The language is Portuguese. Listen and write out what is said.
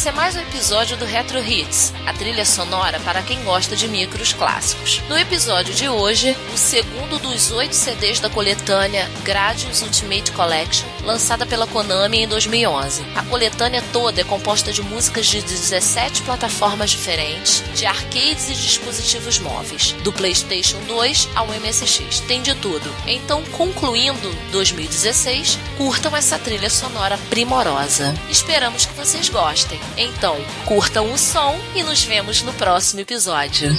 esse é mais um episódio do Retro Hits, a trilha sonora para quem gosta de micros clássicos. No episódio de hoje, o segundo dos oito CDs da coletânea Gradius Ultimate Collection, lançada pela Konami em 2011. A coletânea toda é composta de músicas de 17 plataformas diferentes, de arcades e dispositivos móveis, do PlayStation 2 ao MSX. Tem de tudo. Então, concluindo 2016, curtam essa trilha sonora primorosa. Esperamos que vocês gostem. Então, curtam o som e nos vemos no próximo episódio.